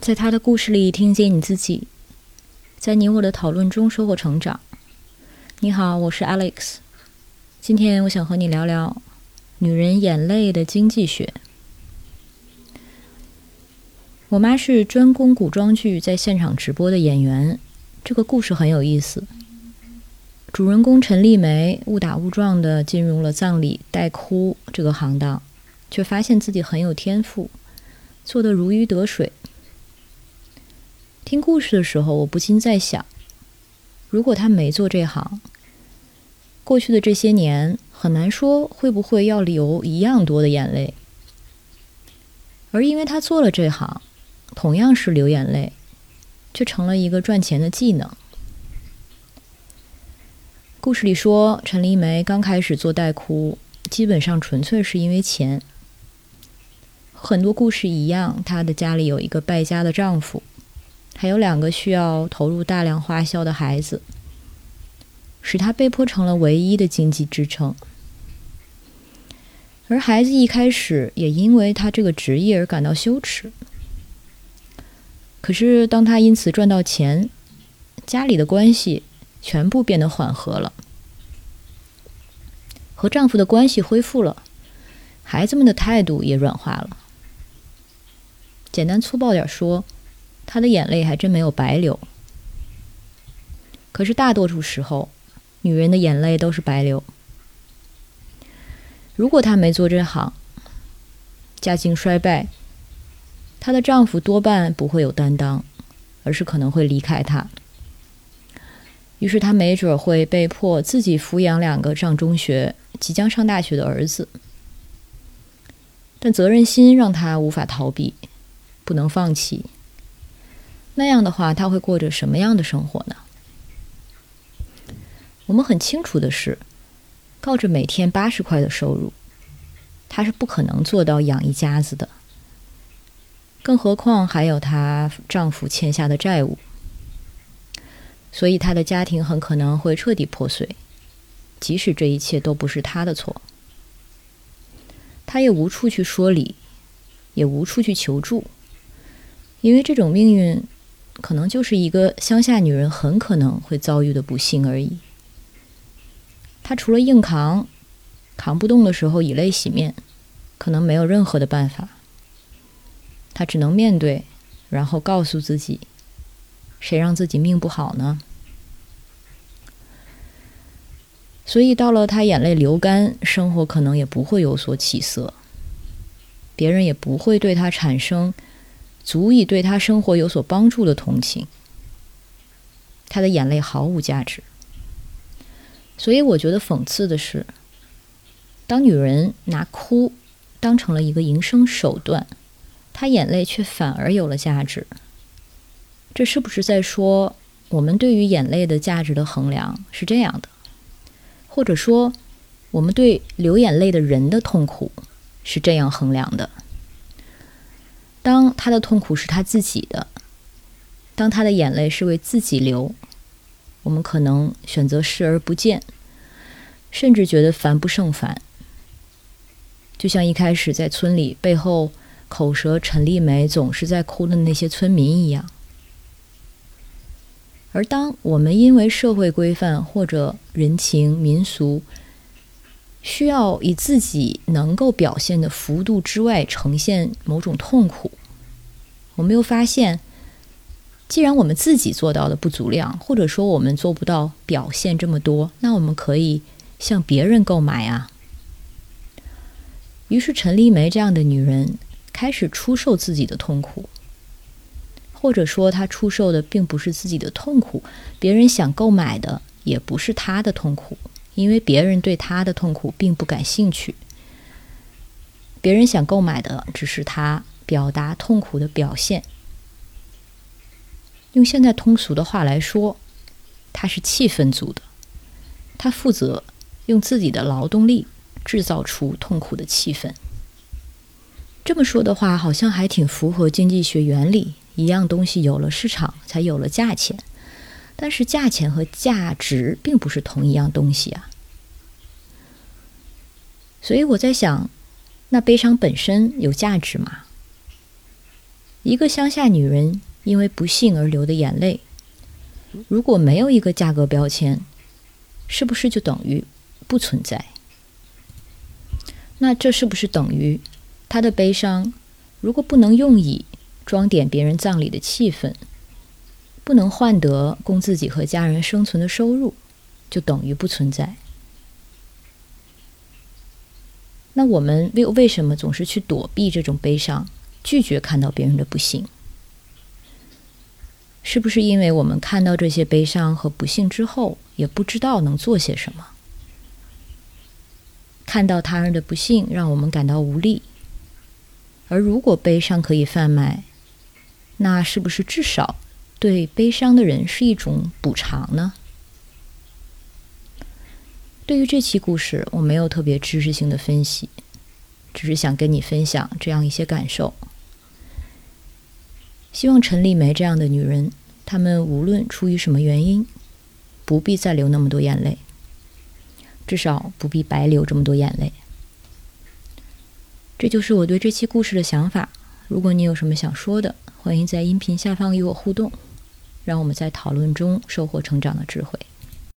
在他的故事里听见你自己，在你我的讨论中收获成长。你好，我是 Alex。今天我想和你聊聊女人眼泪的经济学。我妈是专攻古装剧在现场直播的演员，这个故事很有意思。主人公陈丽梅误打误撞的进入了葬礼带哭这个行当，却发现自己很有天赋，做得如鱼得水。听故事的时候，我不禁在想：如果他没做这行，过去的这些年，很难说会不会要流一样多的眼泪。而因为他做了这行，同样是流眼泪，却成了一个赚钱的技能。故事里说，陈丽梅刚开始做代哭，基本上纯粹是因为钱。很多故事一样，她的家里有一个败家的丈夫。还有两个需要投入大量花销的孩子，使他被迫成了唯一的经济支撑。而孩子一开始也因为他这个职业而感到羞耻。可是当他因此赚到钱，家里的关系全部变得缓和了，和丈夫的关系恢复了，孩子们的态度也软化了。简单粗暴点说。她的眼泪还真没有白流，可是大多数时候，女人的眼泪都是白流。如果她没做这行，家境衰败，她的丈夫多半不会有担当，而是可能会离开她。于是她没准会被迫自己抚养两个上中学、即将上大学的儿子，但责任心让她无法逃避，不能放弃。那样的话，他会过着什么样的生活呢？我们很清楚的是，靠着每天八十块的收入，她是不可能做到养一家子的。更何况还有她丈夫欠下的债务，所以她的家庭很可能会彻底破碎。即使这一切都不是她的错，她也无处去说理，也无处去求助，因为这种命运。可能就是一个乡下女人很可能会遭遇的不幸而已。她除了硬扛，扛不动的时候以泪洗面，可能没有任何的办法。她只能面对，然后告诉自己：谁让自己命不好呢？所以到了她眼泪流干，生活可能也不会有所起色，别人也不会对她产生。足以对他生活有所帮助的同情，他的眼泪毫无价值。所以我觉得讽刺的是，当女人拿哭当成了一个营生手段，她眼泪却反而有了价值。这是不是在说，我们对于眼泪的价值的衡量是这样的？或者说，我们对流眼泪的人的痛苦是这样衡量的？当他的痛苦是他自己的，当他的眼泪是为自己流，我们可能选择视而不见，甚至觉得烦不胜烦。就像一开始在村里背后口舌陈丽梅总是在哭的那些村民一样。而当我们因为社会规范或者人情民俗，需要以自己能够表现的幅度之外呈现某种痛苦。我们又发现，既然我们自己做到的不足量，或者说我们做不到表现这么多，那我们可以向别人购买啊。于是陈丽梅这样的女人开始出售自己的痛苦，或者说她出售的并不是自己的痛苦，别人想购买的也不是她的痛苦。因为别人对他的痛苦并不感兴趣，别人想购买的只是他表达痛苦的表现。用现在通俗的话来说，他是气氛组的，他负责用自己的劳动力制造出痛苦的气氛。这么说的话，好像还挺符合经济学原理：一样东西有了市场，才有了价钱。但是价钱和价值并不是同一样东西啊，所以我在想，那悲伤本身有价值吗？一个乡下女人因为不幸而流的眼泪，如果没有一个价格标签，是不是就等于不存在？那这是不是等于她的悲伤，如果不能用以装点别人葬礼的气氛，不能换得供自己和家人生存的收入，就等于不存在？那我们为为什么总是去躲避这种悲伤？拒绝看到别人的不幸，是不是因为我们看到这些悲伤和不幸之后，也不知道能做些什么？看到他人的不幸，让我们感到无力。而如果悲伤可以贩卖，那是不是至少对悲伤的人是一种补偿呢？对于这期故事，我没有特别知识性的分析，只是想跟你分享这样一些感受。希望陈丽梅这样的女人，她们无论出于什么原因，不必再流那么多眼泪，至少不必白流这么多眼泪。这就是我对这期故事的想法。如果你有什么想说的，欢迎在音频下方与我互动，让我们在讨论中收获成长的智慧。